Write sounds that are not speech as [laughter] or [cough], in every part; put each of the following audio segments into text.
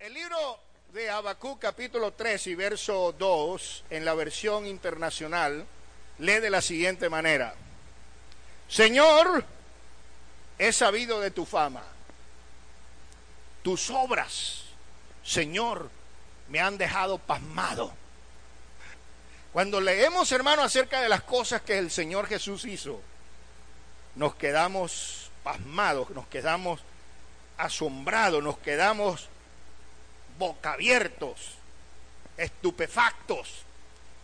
El libro de Habacuc capítulo 3 y verso 2 en la versión internacional lee de la siguiente manera. Señor, he sabido de tu fama, tus obras, Señor, me han dejado pasmado. Cuando leemos, hermano, acerca de las cosas que el Señor Jesús hizo, nos quedamos pasmados, nos quedamos asombrados, nos quedamos boca abiertos, estupefactos,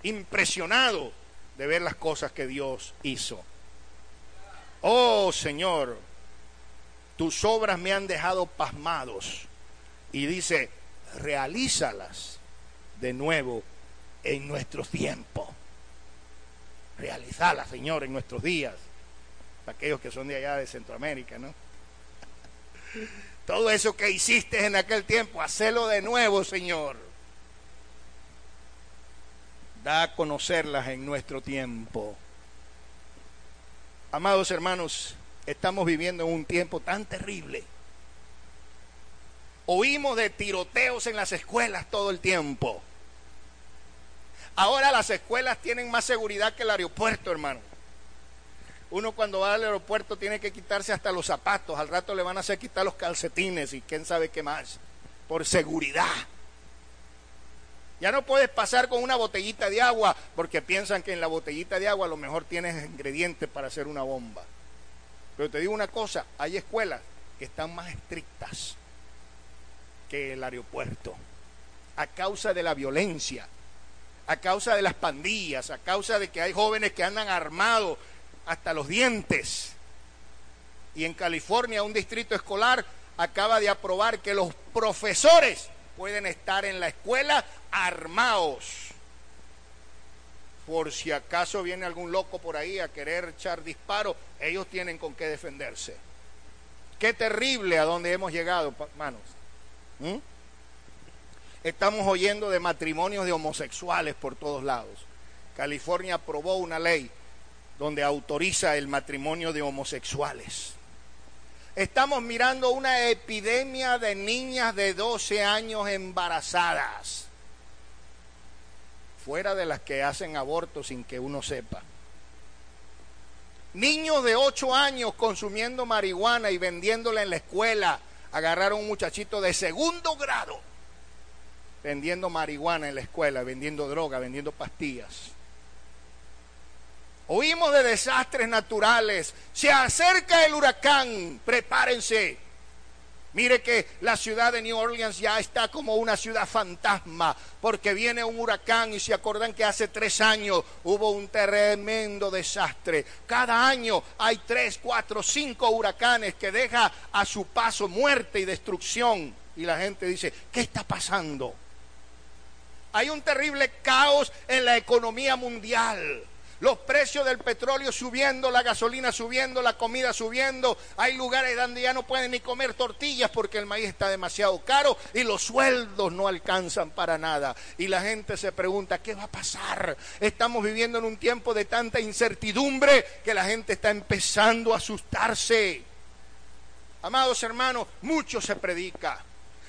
impresionados de ver las cosas que Dios hizo. Oh Señor, tus obras me han dejado pasmados. Y dice, realízalas de nuevo en nuestro tiempo. Realizalas, Señor, en nuestros días. Aquellos que son de allá de Centroamérica, ¿no? Todo eso que hiciste en aquel tiempo, hacelo de nuevo, Señor. Da a conocerlas en nuestro tiempo. Amados hermanos, estamos viviendo en un tiempo tan terrible. Oímos de tiroteos en las escuelas todo el tiempo. Ahora las escuelas tienen más seguridad que el aeropuerto, hermano. Uno cuando va al aeropuerto tiene que quitarse hasta los zapatos, al rato le van a hacer quitar los calcetines y quién sabe qué más, por seguridad. Ya no puedes pasar con una botellita de agua porque piensan que en la botellita de agua lo mejor tienes ingredientes para hacer una bomba. Pero te digo una cosa, hay escuelas que están más estrictas que el aeropuerto a causa de la violencia, a causa de las pandillas, a causa de que hay jóvenes que andan armados hasta los dientes. Y en California un distrito escolar acaba de aprobar que los profesores pueden estar en la escuela armados. Por si acaso viene algún loco por ahí a querer echar disparo, ellos tienen con qué defenderse. Qué terrible a donde hemos llegado, hermanos. ¿Mm? Estamos oyendo de matrimonios de homosexuales por todos lados. California aprobó una ley donde autoriza el matrimonio de homosexuales. Estamos mirando una epidemia de niñas de 12 años embarazadas, fuera de las que hacen aborto sin que uno sepa. Niños de 8 años consumiendo marihuana y vendiéndola en la escuela. Agarraron un muchachito de segundo grado vendiendo marihuana en la escuela, vendiendo droga, vendiendo pastillas. Oímos de desastres naturales. Se acerca el huracán. Prepárense. Mire que la ciudad de New Orleans ya está como una ciudad fantasma, porque viene un huracán y se acuerdan que hace tres años hubo un tremendo desastre. Cada año hay tres, cuatro, cinco huracanes que deja a su paso muerte y destrucción. Y la gente dice, ¿qué está pasando? Hay un terrible caos en la economía mundial los precios del petróleo subiendo, la gasolina subiendo, la comida subiendo. Hay lugares donde ya no pueden ni comer tortillas porque el maíz está demasiado caro y los sueldos no alcanzan para nada. Y la gente se pregunta, ¿qué va a pasar? Estamos viviendo en un tiempo de tanta incertidumbre que la gente está empezando a asustarse. Amados hermanos, mucho se predica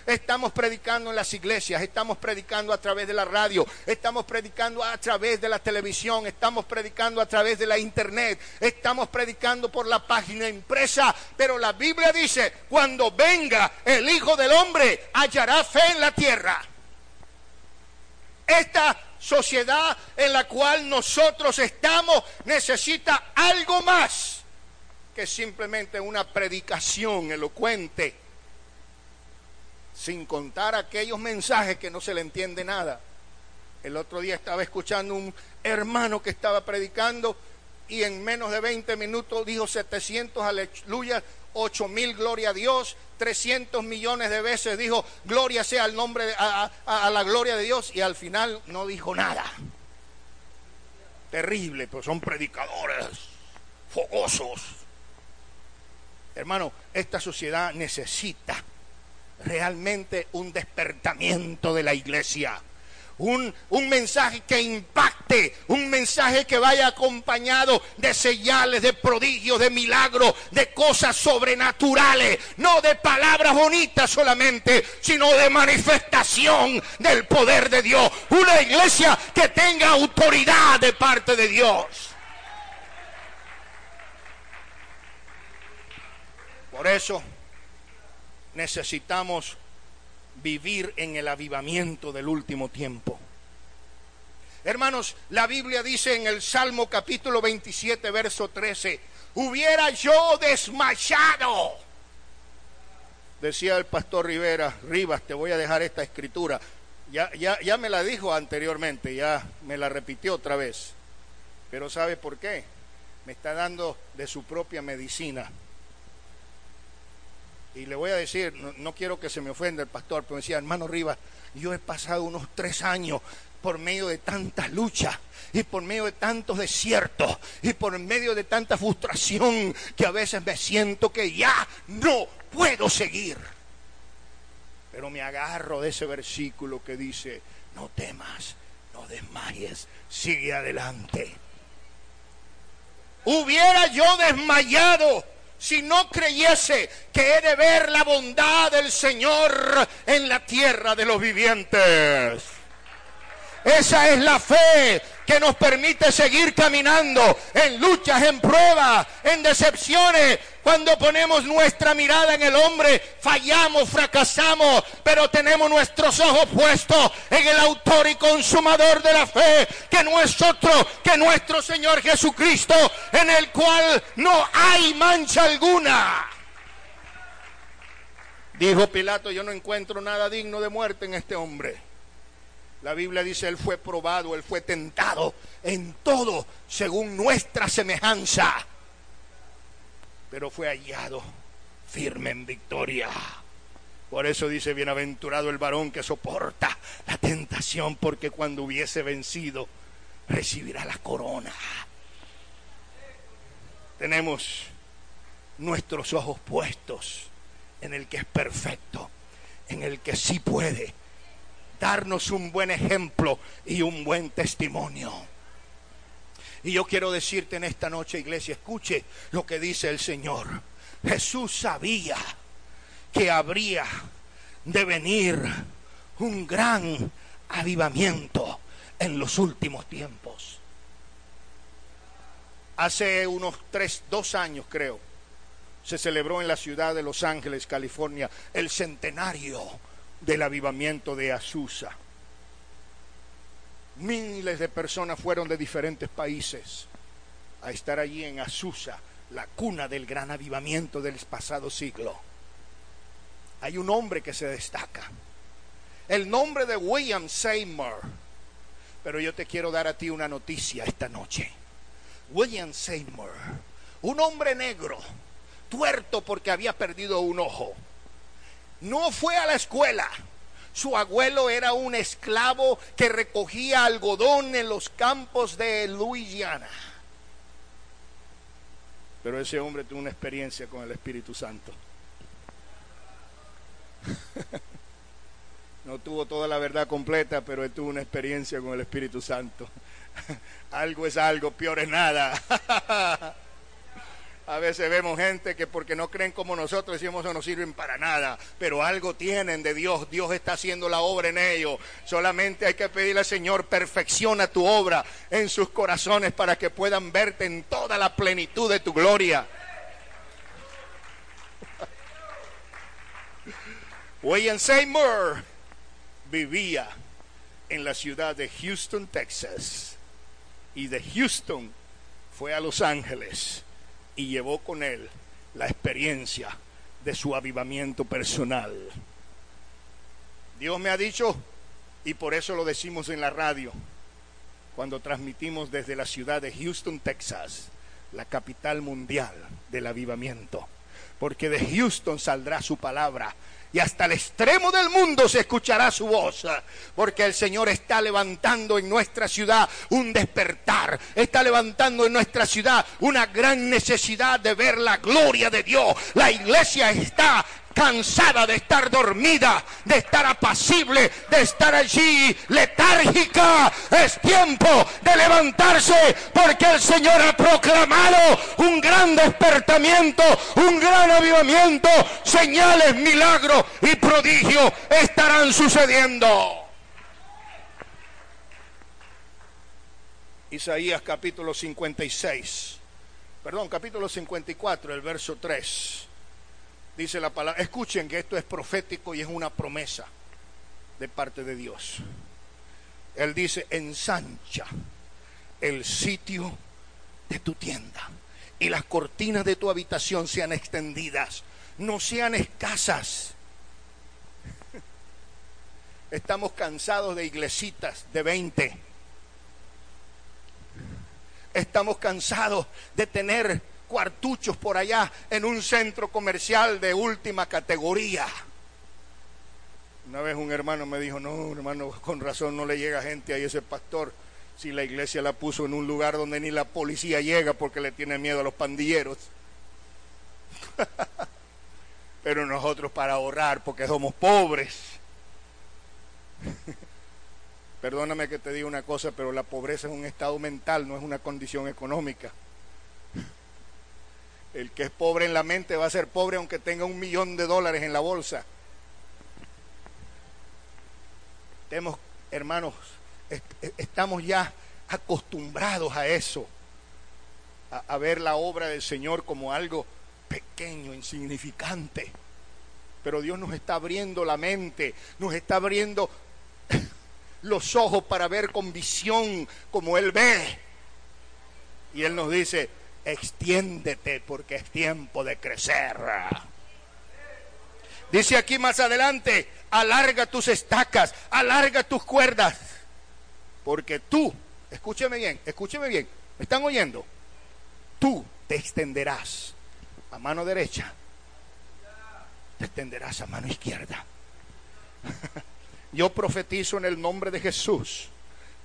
Estamos predicando en las iglesias, estamos predicando a través de la radio, estamos predicando a través de la televisión, estamos predicando a través de la internet, estamos predicando por la página impresa, pero la Biblia dice, cuando venga el Hijo del Hombre, hallará fe en la tierra. Esta sociedad en la cual nosotros estamos necesita algo más que simplemente una predicación elocuente sin contar aquellos mensajes que no se le entiende nada. El otro día estaba escuchando un hermano que estaba predicando y en menos de 20 minutos dijo 700 aleluya, 8 mil gloria a Dios, 300 millones de veces dijo gloria sea al nombre, a, a la gloria de Dios y al final no dijo nada. Terrible, pues son predicadores fogosos. Hermano, esta sociedad necesita realmente un despertamiento de la iglesia. un, un, mensaje que impacte, un mensaje que vaya acompañado de señales, de prodigios, de milagros, de cosas sobrenaturales, no de palabras bonitas solamente, sino de manifestación del poder de Dios. Una iglesia que tenga autoridad de parte de Dios. Por eso necesitamos vivir en el avivamiento del último tiempo. Hermanos, la Biblia dice en el Salmo capítulo 27, verso 13, hubiera yo desmayado. Decía el pastor Rivera, Rivas, te voy a dejar esta escritura. Ya, ya, ya me la dijo anteriormente, ya me la repitió otra vez. Pero ¿sabe por qué? Me está dando de su propia medicina. Y le voy a decir, no, quiero que se me ofenda el pastor, pero decía, hermano Rivas, yo he pasado unos tres años por medio de tantas luchas y por medio de tantos desiertos y por medio de tanta frustración que a veces me siento que ya no puedo seguir. Pero me agarro de ese versículo que dice, no temas, no desmayes, sigue adelante. Hubiera yo desmayado si no creyese que he de ver la bondad del Señor en la tierra de los vivientes. Esa es la fe que nos permite seguir caminando en luchas, en pruebas, en decepciones. Cuando ponemos nuestra mirada en el hombre, fallamos, fracasamos, pero tenemos nuestros ojos puestos en el autor y consumador de la fe, que no es otro que nuestro Señor Jesucristo, en el cual no hay mancha alguna. Dijo Pilato, yo no encuentro nada digno de muerte en este hombre. La Biblia dice, Él fue probado, Él fue tentado en todo según nuestra semejanza, pero fue hallado firme en victoria. Por eso dice, bienaventurado el varón que soporta la tentación, porque cuando hubiese vencido, recibirá la corona. Tenemos nuestros ojos puestos en el que es perfecto, en el que sí puede darnos un buen ejemplo y un buen testimonio. Y yo quiero decirte en esta noche, iglesia, escuche lo que dice el Señor. Jesús sabía que habría de venir un gran avivamiento en los últimos tiempos. Hace unos tres, dos años creo, se celebró en la ciudad de Los Ángeles, California, el centenario del avivamiento de Azusa. Miles de personas fueron de diferentes países a estar allí en Azusa, la cuna del gran avivamiento del pasado siglo. Hay un hombre que se destaca, el nombre de William Seymour. Pero yo te quiero dar a ti una noticia esta noche. William Seymour, un hombre negro, tuerto porque había perdido un ojo no fue a la escuela. Su abuelo era un esclavo que recogía algodón en los campos de Luisiana. Pero ese hombre tuvo una experiencia con el Espíritu Santo. [laughs] No tuvo toda la verdad completa, pero él tuvo una experiencia con el Espíritu Santo. [laughs] Algo es algo, peor es nada. [laughs] A veces vemos gente que porque no creen como nosotros decimos no sirven para nada, pero algo tienen de Dios, Dios está haciendo la obra en ellos. Solamente hay que pedirle al Señor, perfecciona tu obra en sus corazones para que puedan verte en toda la plenitud de tu gloria. [laughs] William Seymour vivía en la ciudad de Houston, Texas, y de Houston fue a Los Ángeles y llevó con él la experiencia de su avivamiento personal. Dios me ha dicho, y por eso lo decimos en la radio, cuando transmitimos desde la ciudad de Houston, Texas, la capital mundial del avivamiento, porque de Houston saldrá su palabra y hasta el extremo del mundo se escuchará su voz, porque el Señor está levantando en nuestra ciudad un despertar, está levantando en nuestra ciudad una gran necesidad de ver la gloria de Dios. La iglesia está cansada de estar dormida, de estar apacible, de estar allí letárgica. Es tiempo de levantarse porque el Señor ha proclamado un gran despertamiento, un gran avivamiento. Señales, milagros y prodigios estarán sucediendo. Isaías capítulo 56, perdón, capítulo 54, el verso 3. Dice la palabra, escuchen que esto es profético y es una promesa de parte de Dios. Él dice, ensancha el sitio de tu tienda y las cortinas de tu habitación sean extendidas, no sean escasas. Estamos cansados de iglesitas de 20 Estamos cansados de tener cuartuchos por allá en un centro comercial de última categoría. Una vez un hermano me dijo, no, hermano, con razón no le llega gente a ese pastor si la iglesia la puso en un lugar donde ni la policía llega porque le tiene miedo a los pandilleros. [laughs] Pero nosotros para ahorrar porque somos pobres. [laughs] Perdóname que te diga una cosa, pero la pobreza es un estado mental, no es una condición económica. El que es pobre en la mente va a ser pobre aunque tenga un millón de dólares en la bolsa. Tenemos, hermanos, estamos ya acostumbrados a eso, a, a ver la obra del Señor como algo pequeño, insignificante. Pero Dios nos está abriendo la mente, nos está abriendo [laughs] los ojos para ver con visión como Él ve. Y Él nos dice, extiéndete porque es tiempo de crecer. Dice aquí más adelante, alarga tus estacas, alarga tus cuerdas, porque tú, escúcheme bien, escúcheme bien, ¿me están oyendo? Tú te extenderás a mano derecha, te extenderás a mano izquierda. [laughs] Yo profetizo en el nombre de Jesús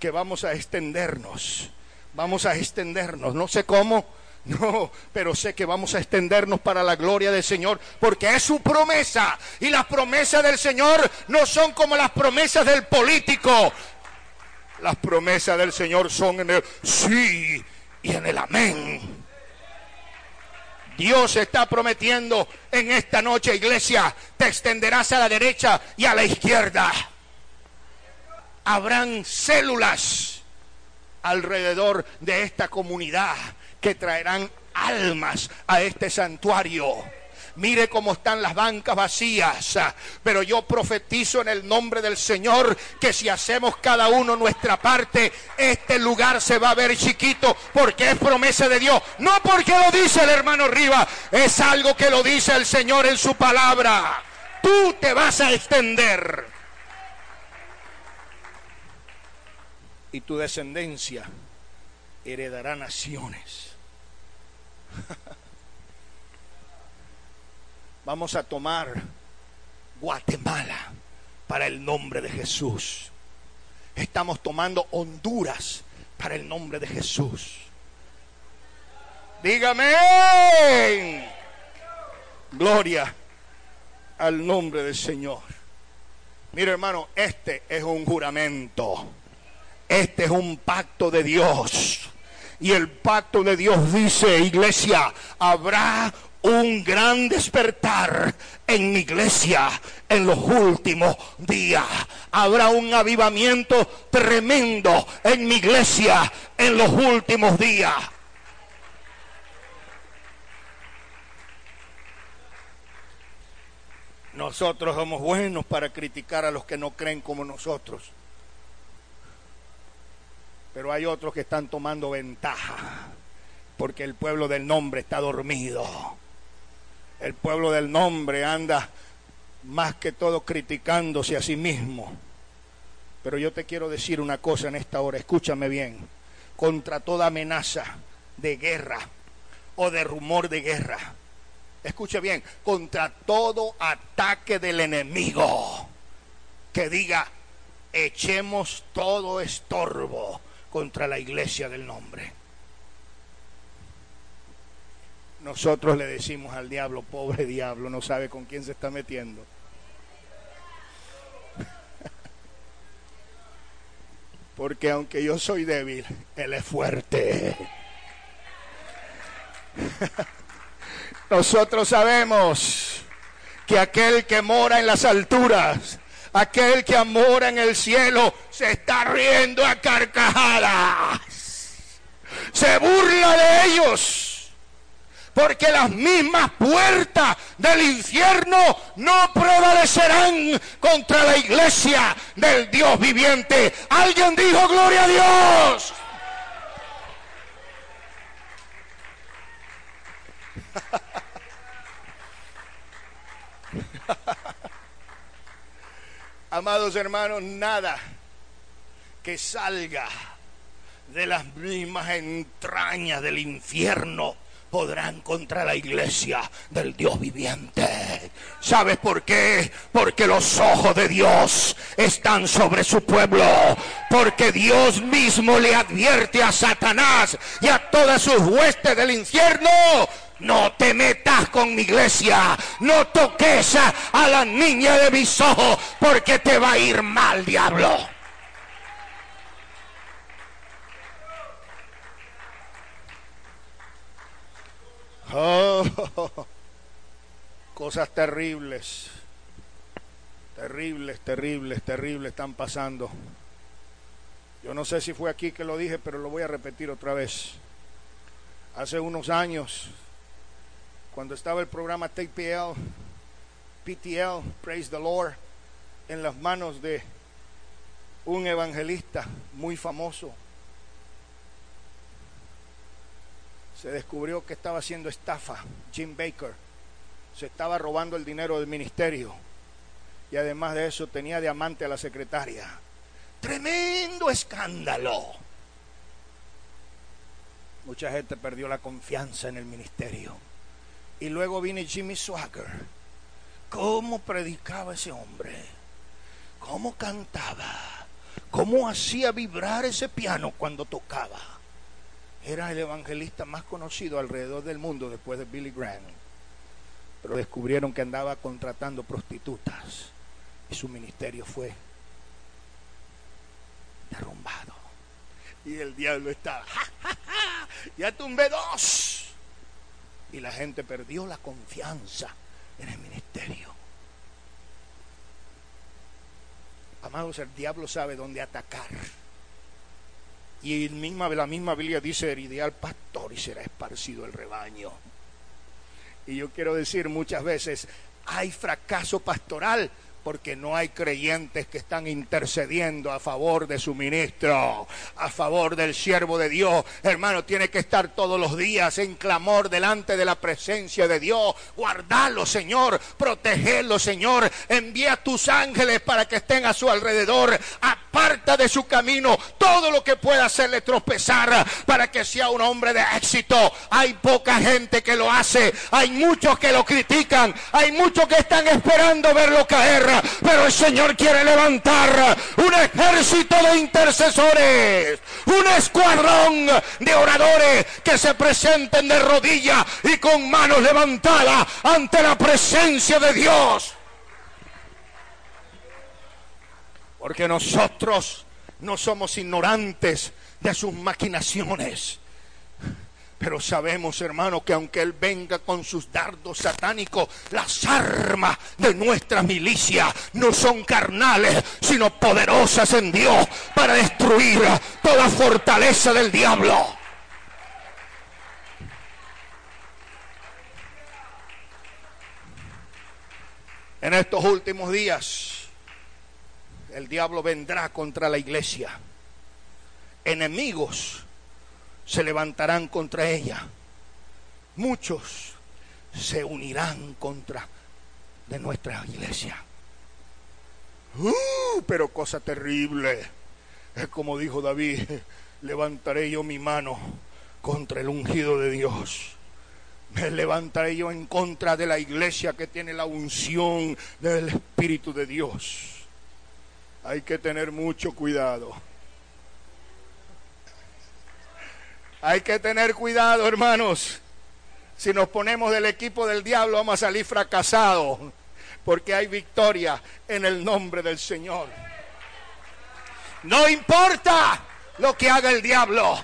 que vamos a extendernos. Vamos a extendernos. No sé cómo, no, pero sé que vamos a extendernos para la gloria del Señor, porque es su promesa. Y las promesas del Señor no son como las promesas del político. Las promesas del Señor son en el sí y en el amén. Dios está prometiendo en esta noche, iglesia, te extenderás a la derecha y a la izquierda habrán células alrededor de esta comunidad que traerán almas a este santuario. Mire cómo están las bancas vacías. Pero yo profetizo en el nombre del Señor que si hacemos cada uno nuestra parte, este lugar se va a ver chiquito porque es promesa de Dios. No porque lo dice el hermano Riva, es algo que lo dice el Señor en su palabra. Tú te vas a extender. y tu descendencia heredará naciones. [laughs] Vamos a tomar Guatemala para el nombre de Jesús. Estamos tomando Honduras para el nombre de Jesús. Dígame. Gloria al nombre del Señor. Mira hermano, este es un juramento. Este es un pacto de Dios. Y el pacto de Dios dice, iglesia, habrá un gran despertar en mi iglesia en los últimos días. Habrá un avivamiento tremendo en mi iglesia en los últimos días. Nosotros somos buenos para criticar a los que no creen como nosotros. Pero hay otros que están tomando ventaja porque el pueblo del nombre está dormido. El pueblo del nombre anda más que todo criticándose a sí mismo. Pero yo te quiero decir una cosa en esta hora, escúchame bien, contra toda amenaza de guerra o de rumor de guerra, escuche bien, contra todo ataque del enemigo que diga, echemos todo estorbo contra la iglesia del nombre. nosotros le decimos al diablo, pobre diablo, no sabe con quién se está metiendo. [laughs] Porque aunque yo soy débil, Él es fuerte. [laughs] Nosotros sabemos que aquel que mora en las alturas, aquel que mora en el cielo, se está riendo a carcajadas. Se burla de ellos porque las mismas puertas del infierno no prevalecerán contra la iglesia del Dios viviente. Alguien dijo, gloria a Dios. [laughs] Amados hermanos, nada que salga de las mismas entrañas del infierno podrán contra la iglesia del Dios viviente. ¿Sabes por qué? Porque los ojos de Dios están sobre su pueblo. Porque Dios mismo le advierte a Satanás y a todas sus huestes del infierno. No te metas con mi iglesia. No toques a la niña de mis ojos porque te va a ir mal, diablo. Oh, cosas terribles, terribles, terribles, terribles están pasando. Yo no sé si fue aquí que lo dije, pero lo voy a repetir otra vez. Hace unos años, cuando estaba el programa TPL, PTL, Praise the Lord, en las manos de un evangelista muy famoso, se descubrió que estaba haciendo estafa, Jim Baker. Se estaba robando el dinero del ministerio. Y además de eso tenía de amante a la secretaria. Tremendo escándalo. Mucha gente perdió la confianza en el ministerio. Y luego vine Jimmy Swagger. ¿Cómo predicaba ese hombre? ¿Cómo cantaba? ¿Cómo hacía vibrar ese piano cuando tocaba? era el evangelista más conocido alrededor del mundo después de Billy Graham. Pero descubrieron que andaba contratando prostitutas y su ministerio fue derrumbado. Y el diablo estaba, ya tumbé dos. Y la gente perdió la confianza en el ministerio. Amados, el diablo sabe dónde atacar. Y misma, la misma Biblia dice, heriré al pastor y será esparcido el rebaño. Y yo quiero decir muchas veces, hay fracaso pastoral porque no hay creyentes que están intercediendo a favor de su ministro, a favor del siervo de Dios. Hermano, tiene que estar todos los días en clamor delante de la presencia de Dios. Guardalo, Señor, protegerlo, Señor. Envía tus ángeles para que estén a su alrededor. Aparta de su camino todo lo que pueda hacerle tropezar para que sea un hombre de éxito. Hay poca gente que lo hace, hay muchos que lo critican, hay muchos que están esperando verlo caer pero el Señor quiere levantar un ejército de intercesores, un escuadrón de oradores que se presenten de rodillas y con manos levantadas ante la presencia de Dios. Porque nosotros no somos ignorantes de sus maquinaciones. Pero sabemos, hermano, que aunque Él venga con sus dardos satánicos, las armas de nuestra milicia no son carnales, sino poderosas en Dios para destruir toda fortaleza del diablo. En estos últimos días, el diablo vendrá contra la iglesia. Enemigos se levantarán contra ella. Muchos se unirán contra de nuestra iglesia. Uh, pero cosa terrible. Es como dijo David, [laughs] levantaré yo mi mano contra el ungido de Dios. Me levantaré yo en contra de la iglesia que tiene la unción del Espíritu de Dios. Hay que tener mucho cuidado. Hay que tener cuidado, hermanos. Si nos ponemos del equipo del diablo vamos a salir fracasados, porque hay victoria en el nombre del Señor. No importa lo que haga el diablo.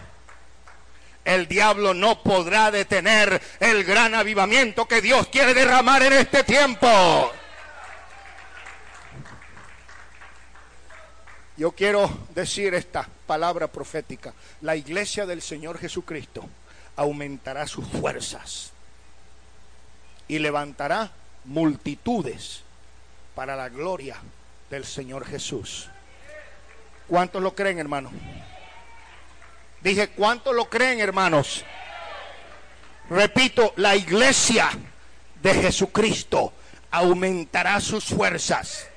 El diablo no podrá detener el gran avivamiento que Dios quiere derramar en este tiempo. Yo quiero decir esta palabra profética. La iglesia del Señor Jesucristo aumentará sus fuerzas y levantará multitudes para la gloria del Señor Jesús. ¿Cuántos lo creen, hermano? Dije, ¿cuántos lo creen, hermanos? Repito, la iglesia de Jesucristo aumentará sus fuerzas.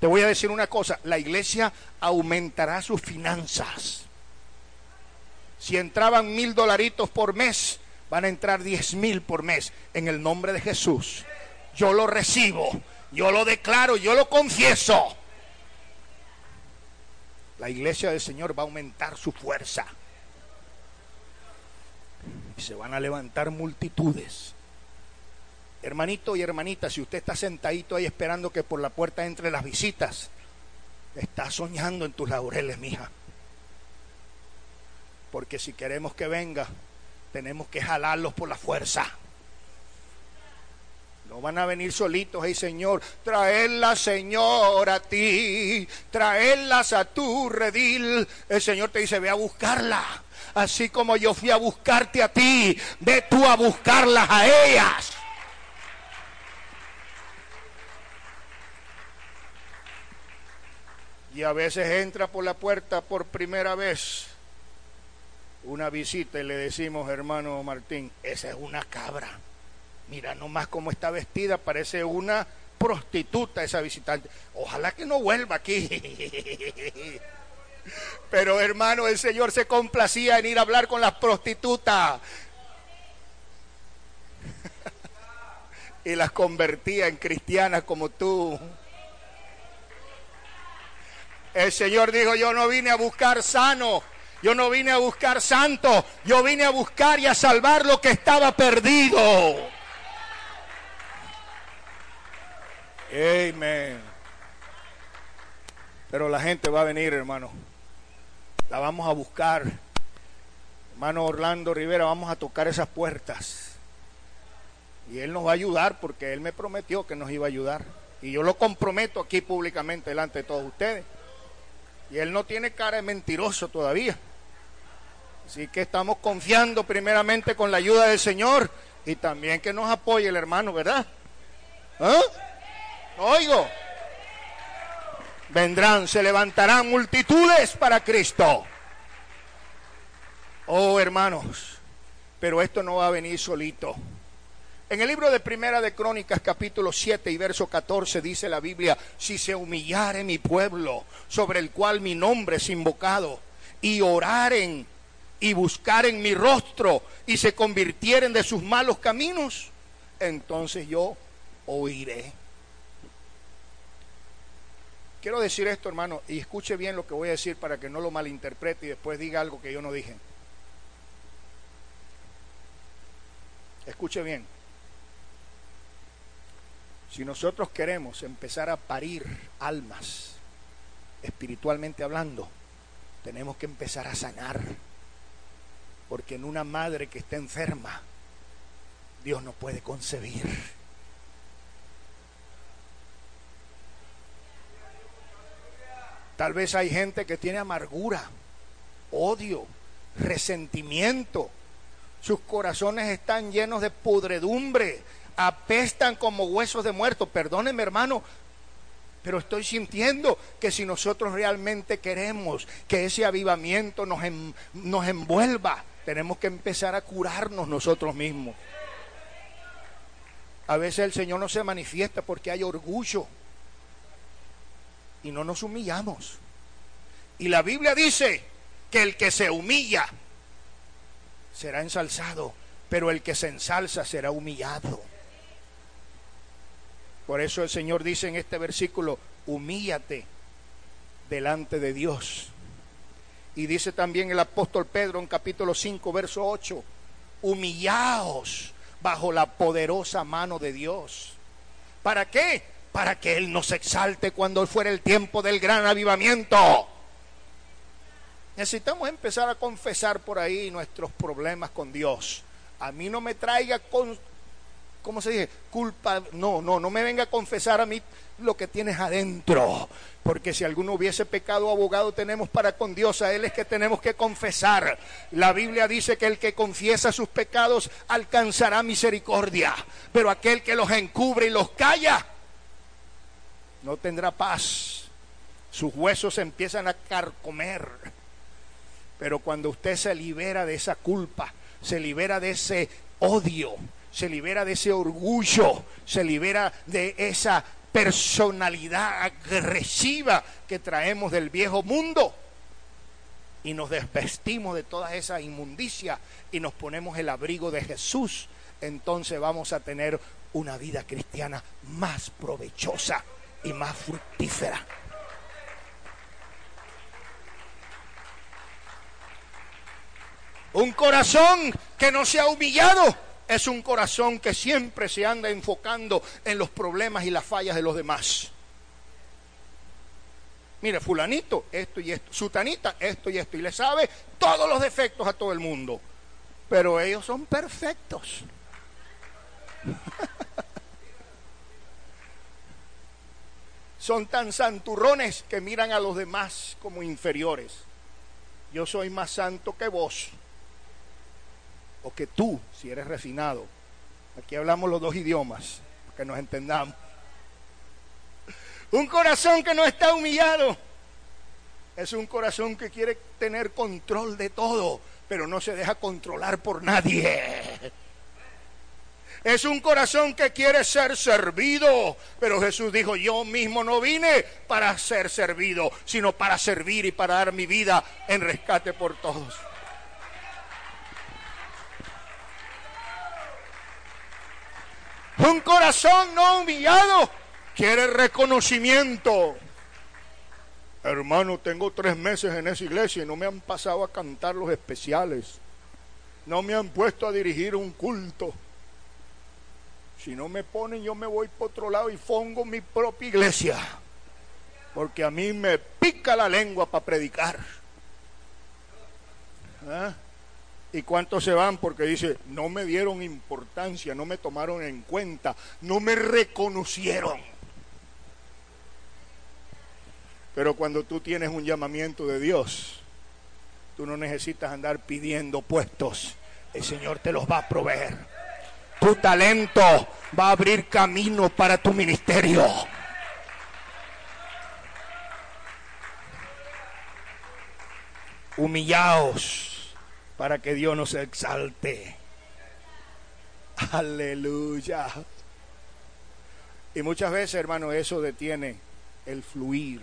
Te voy a decir una cosa, la iglesia aumentará sus finanzas. Si entraban mil dolaritos por mes, van a entrar diez mil por mes en el nombre de Jesús. Yo lo recibo, yo lo declaro, yo lo confieso. La iglesia del Señor va a aumentar su fuerza. Y se van a levantar multitudes. Hermanito y hermanita, si usted está sentadito ahí esperando que por la puerta entre las visitas, está soñando en tus laureles, mija. Porque si queremos que venga, tenemos que jalarlos por la fuerza. No van a venir solitos, hey Señor, traerlas, Señor, a ti, traerlas a tu redil. El Señor te dice, ve a buscarla. Así como yo fui a buscarte a ti, ve tú a buscarlas a ellas. Y a veces entra por la puerta por primera vez una visita y le decimos, hermano Martín, esa es una cabra. Mira nomás cómo está vestida, parece una prostituta esa visitante. Ojalá que no vuelva aquí. [laughs] Pero hermano, el Señor se complacía en ir a hablar con las prostitutas. [laughs] y las convertía en cristianas como tú. El Señor dijo, yo no vine a buscar sano, yo no vine a buscar santo, yo vine a buscar y a salvar lo que estaba perdido. Amén. Pero la gente va a venir, hermano. La vamos a buscar. Hermano Orlando Rivera, vamos a tocar esas puertas. Y Él nos va a ayudar porque Él me prometió que nos iba a ayudar. Y yo lo comprometo aquí públicamente delante de todos ustedes. Y Él no tiene cara de mentiroso todavía. Así que estamos confiando primeramente con la ayuda del Señor y también que nos apoye el hermano, ¿verdad? ¿Ah? Oigo. Vendrán, se levantarán multitudes para Cristo. Oh, hermanos, pero esto no va a venir solito. En el libro de Primera de Crónicas, capítulo 7 y verso 14, dice la Biblia, si se humillare mi pueblo, sobre el cual mi nombre es invocado, y oraren y buscaren mi rostro y se convirtieren de sus malos caminos, entonces yo oiré. Quiero decir esto, hermano, y escuche bien lo que voy a decir para que no lo malinterprete y después diga algo que yo no dije. Escuche bien. Si nosotros queremos empezar a parir almas, espiritualmente hablando, tenemos que empezar a sanar porque en una madre que está enferma, Dios no puede concebir. Tal vez hay gente que tiene amargura, odio, resentimiento. Sus corazones están llenos de pudredumbre, apestan como huesos de muerto. Perdóneme, hermano, pero estoy sintiendo que si nosotros realmente queremos que ese avivamiento nos, nos envuelva, tenemos que empezar a curarnos nosotros mismos. A veces el Señor no se manifiesta porque hay orgullo y no nos humillamos. Y la Biblia dice que el que se humilla será ensalzado, pero el que se ensalza será humillado. Por eso el Señor dice en este versículo, humíllate delante de Dios y dice también el apóstol Pedro en capítulo 5, verso 8, humillaos bajo la poderosa mano de Dios. ¿Para qué? Para que Él nos exalte cuando fuera el tiempo del gran avivamiento. Necesitamos empezar a confesar por ahí nuestros problemas con Dios. A mí no me traiga con, ¿cómo se dice? Culpa. No, no, no me venga a confesar a mí lo que tienes adentro. Porque si alguno hubiese pecado, abogado tenemos para con Dios. A Él es que tenemos que confesar. La Biblia dice que el que confiesa sus pecados alcanzará misericordia. Pero aquel que los encubre y los calla, no tendrá paz. Sus huesos empiezan a carcomer pero cuando usted se libera de esa culpa, se libera de ese odio, se libera de ese orgullo, se libera de esa personalidad agresiva que traemos del viejo mundo. Y nos desvestimos de toda esa inmundicia y nos ponemos el abrigo de Jesús, entonces vamos a tener una vida cristiana más provechosa y más fructífera. Un corazón que no se ha humillado es un corazón que siempre se anda enfocando en los problemas y las fallas de los demás. Mire, fulanito, esto y esto, sutanita, esto y esto, y le sabe todos los defectos a todo el mundo. Pero ellos son perfectos. [laughs] son tan santurrones que miran a los demás como inferiores. Yo soy más santo que vos o que tú, si eres refinado, aquí hablamos los dos idiomas, que nos entendamos. Un corazón que no está humillado es un corazón que quiere tener control de todo, pero no se deja controlar por nadie. Es un corazón que quiere ser servido, pero Jesús dijo, yo mismo no vine para ser servido, sino para servir y para dar mi vida en rescate por todos. Un corazón no humillado quiere reconocimiento. Hermano, tengo tres meses en esa iglesia y no me han pasado a cantar los especiales. No me han puesto a dirigir un culto. Si no me ponen, yo me voy por otro lado y pongo mi propia iglesia. Porque a mí me pica la lengua para predicar. ¿Ah? ¿Y cuántos se van? Porque dice, no me dieron importancia, no me tomaron en cuenta, no me reconocieron. Pero cuando tú tienes un llamamiento de Dios, tú no necesitas andar pidiendo puestos. El Señor te los va a proveer. Tu talento va a abrir camino para tu ministerio. Humillaos para que Dios nos exalte. Aleluya. Y muchas veces, hermano, eso detiene el fluir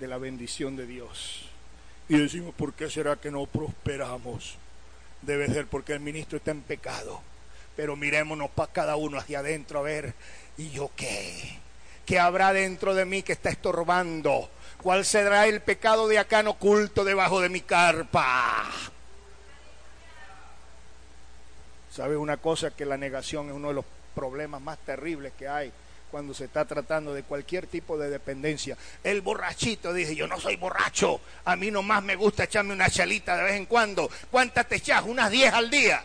de la bendición de Dios. Y decimos, ¿por qué será que no prosperamos? Debe ser porque el ministro está en pecado. Pero mirémonos para cada uno hacia adentro a ver, ¿y yo qué? ¿Qué habrá dentro de mí que está estorbando? ¿Cuál será el pecado de acá en oculto debajo de mi carpa? ¿Sabes una cosa? Que la negación es uno de los problemas más terribles que hay cuando se está tratando de cualquier tipo de dependencia. El borrachito dice, yo no soy borracho, a mí nomás me gusta echarme una chalita de vez en cuando. ¿Cuántas te echas? Unas 10 al día.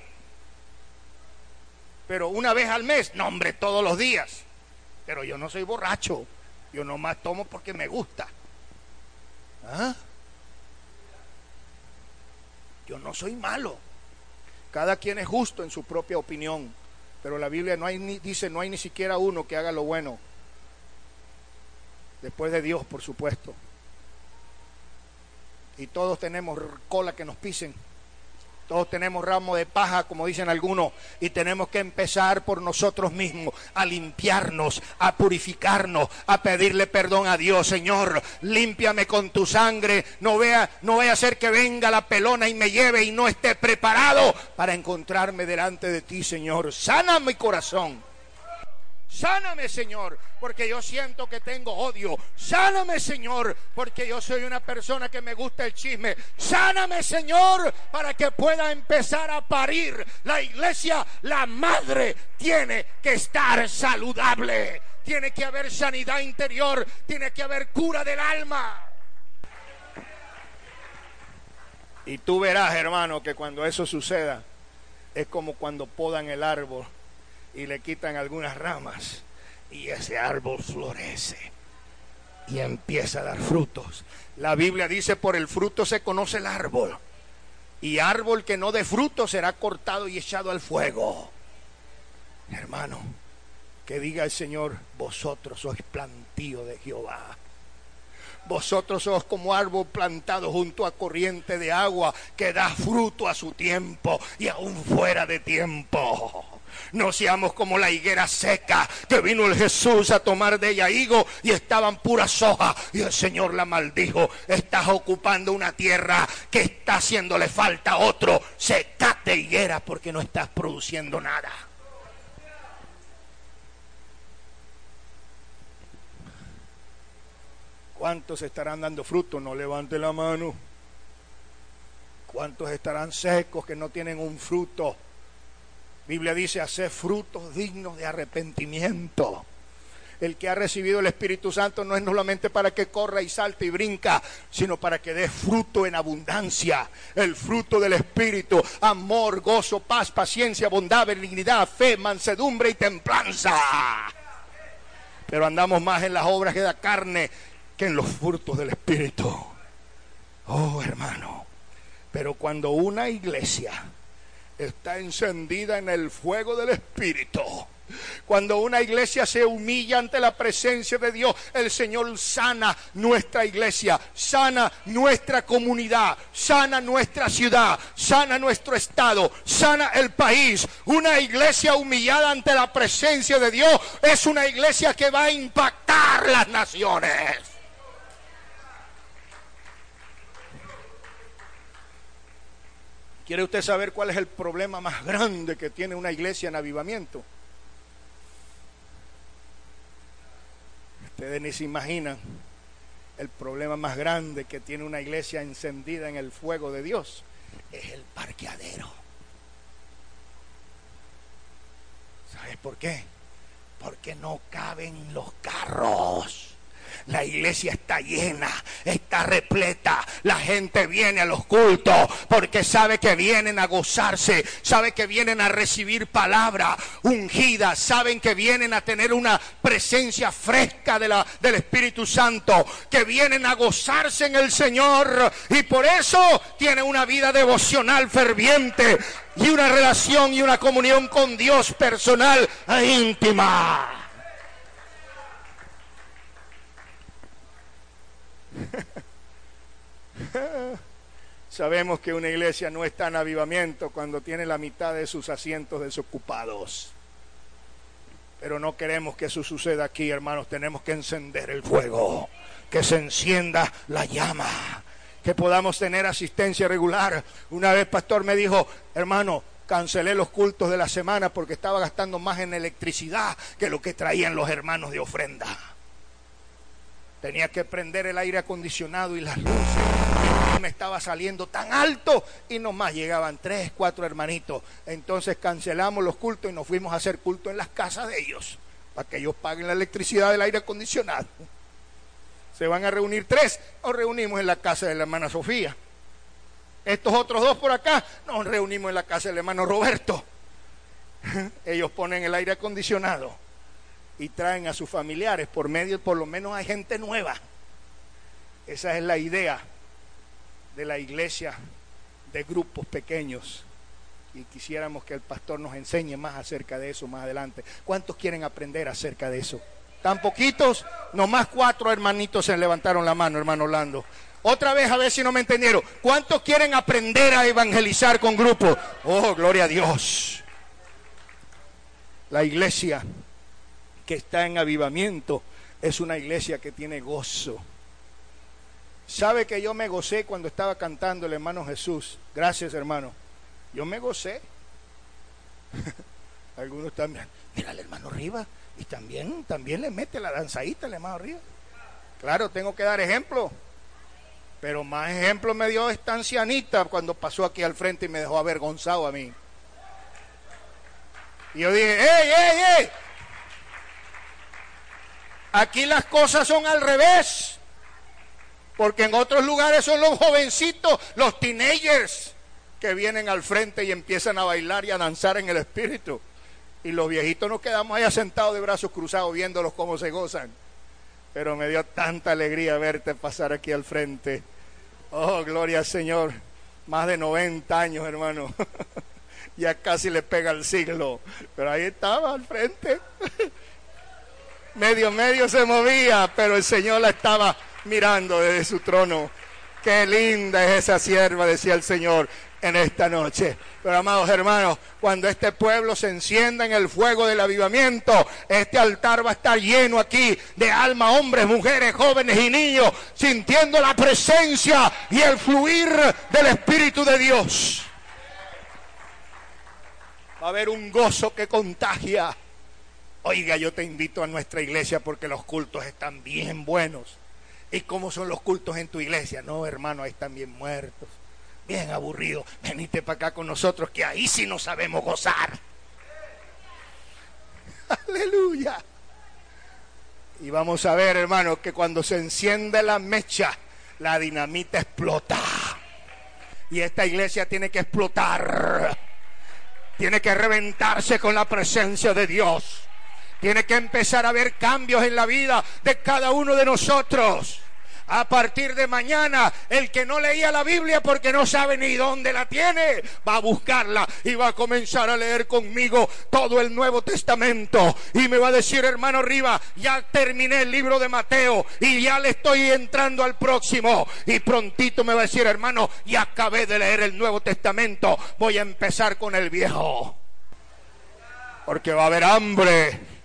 Pero una vez al mes, no hombre, todos los días. Pero yo no soy borracho, yo nomás tomo porque me gusta. ¿Ah? Yo no soy malo. Cada quien es justo en su propia opinión. Pero la Biblia no hay ni, dice, no hay ni siquiera uno que haga lo bueno. Después de Dios, por supuesto. Y todos tenemos cola que nos pisen. Todos tenemos ramo de paja, como dicen algunos, y tenemos que empezar por nosotros mismos, a limpiarnos, a purificarnos, a pedirle perdón a Dios. Señor, límpiame con tu sangre. No vea, no vaya a ser que venga la pelona y me lleve y no esté preparado para encontrarme delante de ti, Señor. Sana mi corazón. Sáname, Señor, porque yo siento que tengo odio. Sáname, Señor, porque yo soy una persona que me gusta el chisme. Sáname, Señor, para que pueda empezar a parir. La iglesia, la madre, tiene que estar saludable. Tiene que haber sanidad interior. Tiene que haber cura del alma. Y tú verás, hermano, que cuando eso suceda, es como cuando podan el árbol y le quitan algunas ramas y ese árbol florece y empieza a dar frutos. La Biblia dice, por el fruto se conoce el árbol. Y árbol que no dé fruto será cortado y echado al fuego. Hermano, que diga el Señor, vosotros sois plantío de Jehová. Vosotros sois como árbol plantado junto a corriente de agua que da fruto a su tiempo y aún fuera de tiempo. No seamos como la higuera seca que vino el Jesús a tomar de ella higo y estaban puras hojas. Y el Señor la maldijo. Estás ocupando una tierra que está haciéndole falta a otro. Secate higuera porque no estás produciendo nada. ¿Cuántos estarán dando fruto? No levante la mano. ¿Cuántos estarán secos que no tienen un fruto? Biblia dice, hacer frutos dignos de arrepentimiento. El que ha recibido el Espíritu Santo no es solamente para que corra y salte y brinca, sino para que dé fruto en abundancia. El fruto del Espíritu, amor, gozo, paz, paciencia, bondad, benignidad, fe, mansedumbre y templanza. Pero andamos más en las obras de la carne que en los frutos del Espíritu. Oh, hermano. Pero cuando una iglesia está encendida en el fuego del Espíritu. Cuando una iglesia se humilla ante la presencia de Dios, el Señor sana nuestra iglesia, sana nuestra comunidad, sana nuestra ciudad, sana nuestro estado, sana el país. Una iglesia humillada ante la presencia de Dios es una iglesia que va a impactar las naciones. ¿Quiere usted saber cuál es el problema más grande que tiene una iglesia en avivamiento? Ustedes ni se imaginan el problema más grande que tiene una iglesia encendida en el fuego de Dios. Es el parqueadero. ¿Sabes por qué? Porque no caben los carros. La iglesia está llena, está repleta. La gente viene a los cultos porque sabe que vienen a gozarse, sabe que vienen a recibir palabra ungida, saben que vienen a tener una presencia fresca de la, del Espíritu Santo, que vienen a gozarse en el Señor y por eso tiene una vida devocional ferviente y una relación y una comunión con Dios personal e íntima. [laughs] Sabemos que una iglesia no está en avivamiento cuando tiene la mitad de sus asientos desocupados. Pero no queremos que eso suceda aquí, hermanos. Tenemos que encender el fuego, que se encienda la llama, que podamos tener asistencia regular. Una vez pastor me dijo, hermano, cancelé los cultos de la semana porque estaba gastando más en electricidad que lo que traían los hermanos de ofrenda. Tenía que prender el aire acondicionado y las luces. Me estaba saliendo tan alto y nomás llegaban tres, cuatro hermanitos. Entonces cancelamos los cultos y nos fuimos a hacer culto en las casas de ellos, para que ellos paguen la electricidad del aire acondicionado. Se van a reunir tres, nos reunimos en la casa de la hermana Sofía. Estos otros dos por acá, nos reunimos en la casa del hermano Roberto. [laughs] Ellos ponen el aire acondicionado y traen a sus familiares por medio, por lo menos hay gente nueva. Esa es la idea de la iglesia de grupos pequeños. Y quisiéramos que el pastor nos enseñe más acerca de eso más adelante. ¿Cuántos quieren aprender acerca de eso? ¿Tan poquitos? Nomás cuatro hermanitos se levantaron la mano, hermano Orlando. Otra vez, a ver si no me entendieron. ¿Cuántos quieren aprender a evangelizar con grupos? Oh, gloria a Dios. La iglesia que está en avivamiento es una iglesia que tiene gozo. ¿Sabe que yo me gocé cuando estaba cantando el hermano Jesús? Gracias, hermano. Yo me gocé. [laughs] Algunos también. Mira el hermano arriba. Y también, también le mete la danzadita, le más arriba. Claro, tengo que dar ejemplo. Pero más ejemplo me dio esta ancianita cuando pasó aquí al frente y me dejó avergonzado a mí. Y yo dije, ¡ey, ey, ey! Aquí las cosas son al revés. Porque en otros lugares son los jovencitos, los teenagers, que vienen al frente y empiezan a bailar y a danzar en el espíritu. Y los viejitos nos quedamos allá sentados de brazos cruzados viéndolos cómo se gozan. Pero me dio tanta alegría verte pasar aquí al frente. Oh, gloria al Señor. Más de 90 años, hermano. [laughs] ya casi le pega el siglo. Pero ahí estaba al frente. [laughs] medio, medio se movía, pero el Señor la estaba mirando desde su trono. Qué linda es esa sierva, decía el Señor en esta noche. Pero amados hermanos, cuando este pueblo se encienda en el fuego del avivamiento, este altar va a estar lleno aquí de alma, hombres, mujeres, jóvenes y niños, sintiendo la presencia y el fluir del Espíritu de Dios. Va a haber un gozo que contagia. Oiga, yo te invito a nuestra iglesia porque los cultos están bien buenos. ¿Y cómo son los cultos en tu iglesia? No, hermano, ahí están bien muertos bien aburrido, venite para acá con nosotros que ahí sí no sabemos gozar. [laughs] Aleluya. Y vamos a ver, hermano, que cuando se enciende la mecha, la dinamita explota. Y esta iglesia tiene que explotar. Tiene que reventarse con la presencia de Dios. Tiene que empezar a haber cambios en la vida de cada uno de nosotros. A partir de mañana, el que no leía la Biblia porque no sabe ni dónde la tiene, va a buscarla y va a comenzar a leer conmigo todo el Nuevo Testamento. Y me va a decir, hermano Riva, ya terminé el libro de Mateo y ya le estoy entrando al próximo. Y prontito me va a decir, hermano, ya acabé de leer el Nuevo Testamento, voy a empezar con el viejo. Porque va a haber hambre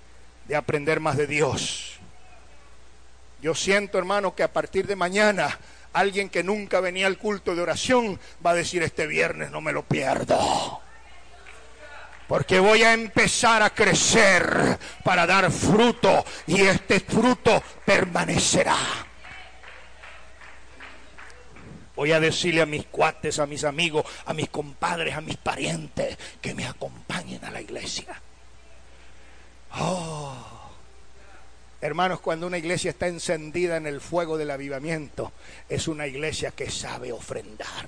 de aprender más de Dios. Yo siento, hermano, que a partir de mañana alguien que nunca venía al culto de oración va a decir este viernes no me lo pierdo. Porque voy a empezar a crecer para dar fruto y este fruto permanecerá. Voy a decirle a mis cuates, a mis amigos, a mis compadres, a mis parientes que me acompañen a la iglesia. Oh. Hermanos, cuando una iglesia está encendida en el fuego del avivamiento, es una iglesia que sabe ofrendar.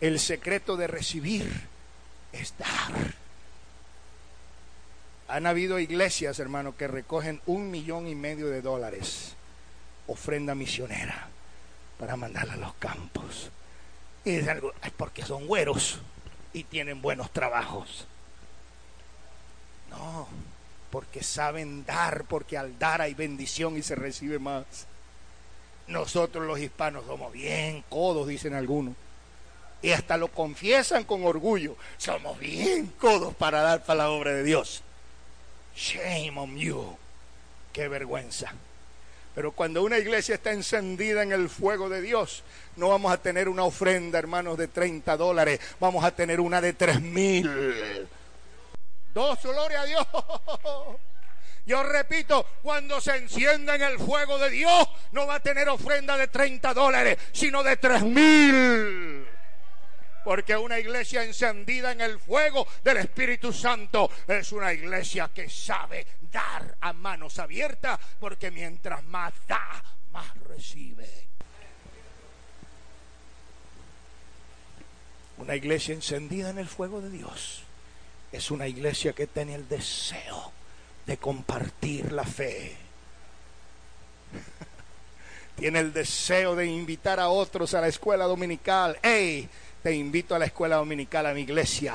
El secreto de recibir es dar. Han habido iglesias, hermanos, que recogen un millón y medio de dólares, ofrenda misionera, para mandarla a los campos. Y es algo, es porque son güeros y tienen buenos trabajos. No, porque saben dar, porque al dar hay bendición y se recibe más. Nosotros los hispanos somos bien codos, dicen algunos. Y hasta lo confiesan con orgullo. Somos bien codos para dar para la obra de Dios. Shame on you. Qué vergüenza. Pero cuando una iglesia está encendida en el fuego de Dios, no vamos a tener una ofrenda, hermanos, de 30 dólares. Vamos a tener una de 3 mil Dos, gloria a Dios. Yo repito, cuando se encienda en el fuego de Dios, no va a tener ofrenda de 30 dólares, sino de 3 mil. Porque una iglesia encendida en el fuego del Espíritu Santo es una iglesia que sabe dar a manos abiertas, porque mientras más da, más recibe. Una iglesia encendida en el fuego de Dios es una iglesia que tiene el deseo de compartir la fe. [laughs] tiene el deseo de invitar a otros a la escuela dominical. ¡Hey! Te invito a la escuela dominical, a mi iglesia.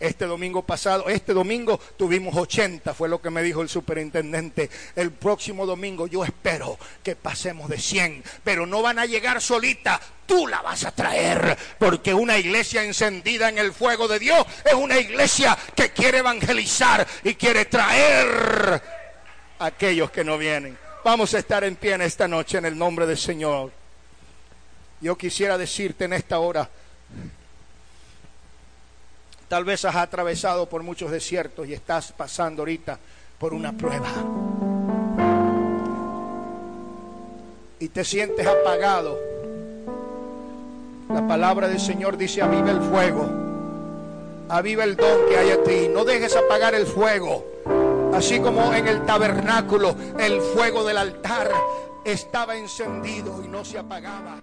Este domingo pasado, este domingo tuvimos 80, fue lo que me dijo el superintendente. El próximo domingo yo espero que pasemos de 100, pero no van a llegar solita, tú la vas a traer, porque una iglesia encendida en el fuego de Dios es una iglesia que quiere evangelizar y quiere traer a aquellos que no vienen. Vamos a estar en pie en esta noche en el nombre del Señor. Yo quisiera decirte en esta hora, Tal vez has atravesado por muchos desiertos y estás pasando ahorita por una prueba. Y te sientes apagado. La palabra del Señor dice, aviva el fuego. Aviva el don que hay a ti. No dejes apagar el fuego. Así como en el tabernáculo el fuego del altar estaba encendido y no se apagaba.